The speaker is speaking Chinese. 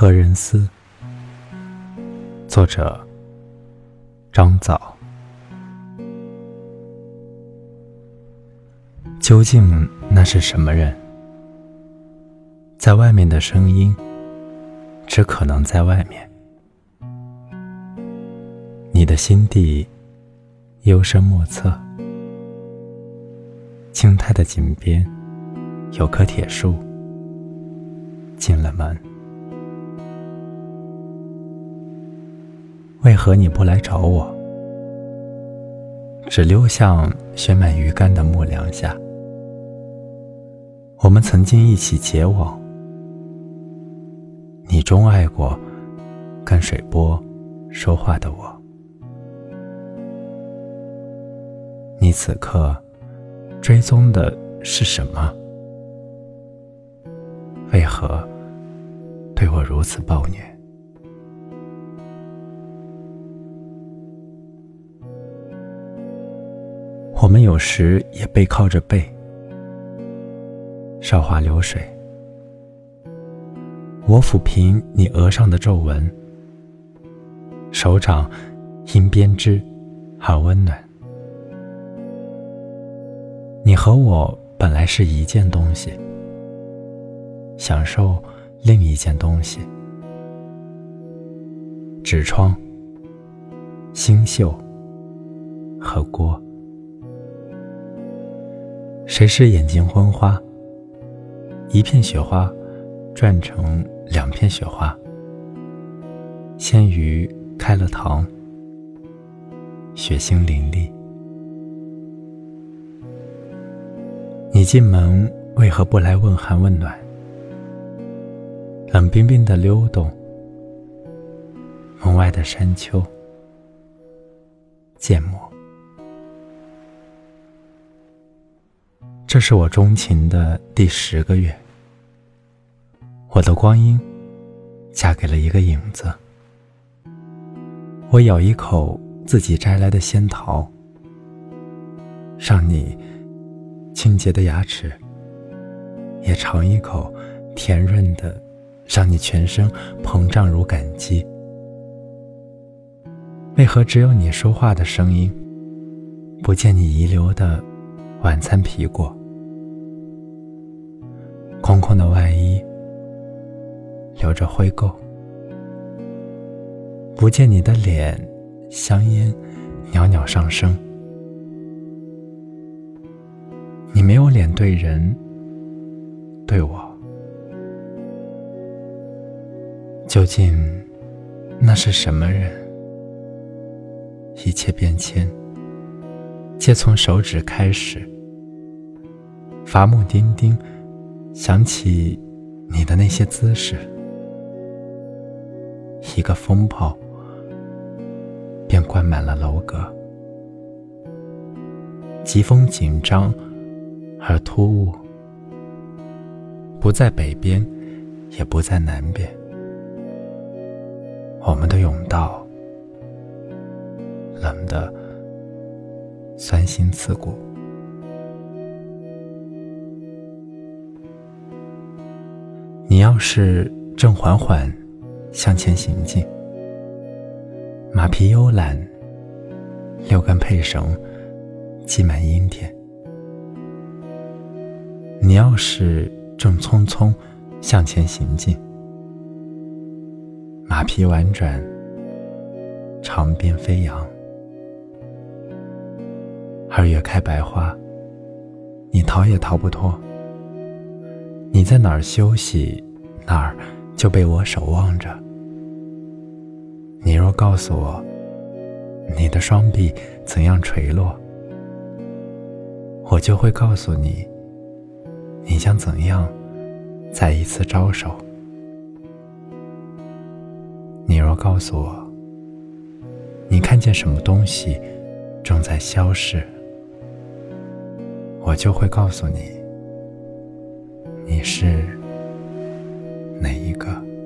何人思？作者：张枣。究竟那是什么人？在外面的声音，只可能在外面。你的心地幽深莫测。青苔的井边有棵铁树，进了门。为何你不来找我？只溜向悬满鱼竿的木梁下。我们曾经一起结网，你钟爱过跟水波说话的我。你此刻追踪的是什么？为何对我如此暴虐？我们有时也背靠着背，韶华流水。我抚平你额上的皱纹，手掌因编织而温暖。你和我本来是一件东西，享受另一件东西。纸窗、星宿和锅。谁是眼睛昏花？一片雪花转成两片雪花。鲜鱼开了膛，血腥淋漓。你进门为何不来问寒问暖？冷冰冰的溜动，门外的山丘，缄默。这是我钟情的第十个月，我的光阴嫁给了一个影子。我咬一口自己摘来的仙桃，让你清洁的牙齿；也尝一口甜润的，让你全身膨胀如感激。为何只有你说话的声音，不见你遗留的晚餐皮果？空空的外衣，留着灰垢，不见你的脸，香烟袅袅上升。你没有脸对人，对我，究竟那是什么人？一切变迁，皆从手指开始，伐木钉钉。想起你的那些姿势，一个风暴便灌满了楼阁。疾风紧张而突兀，不在北边，也不在南边。我们的甬道冷得酸心刺骨。你要是正缓缓向前行进，马匹悠懒，六根配绳系满阴天；你要是正匆匆向前行进，马匹婉转，长鞭飞扬。二月开白花，你逃也逃不脱。你在哪儿休息，那儿就被我守望着。你若告诉我，你的双臂怎样垂落，我就会告诉你，你将怎样再一次招手。你若告诉我，你看见什么东西正在消逝，我就会告诉你。你是一个。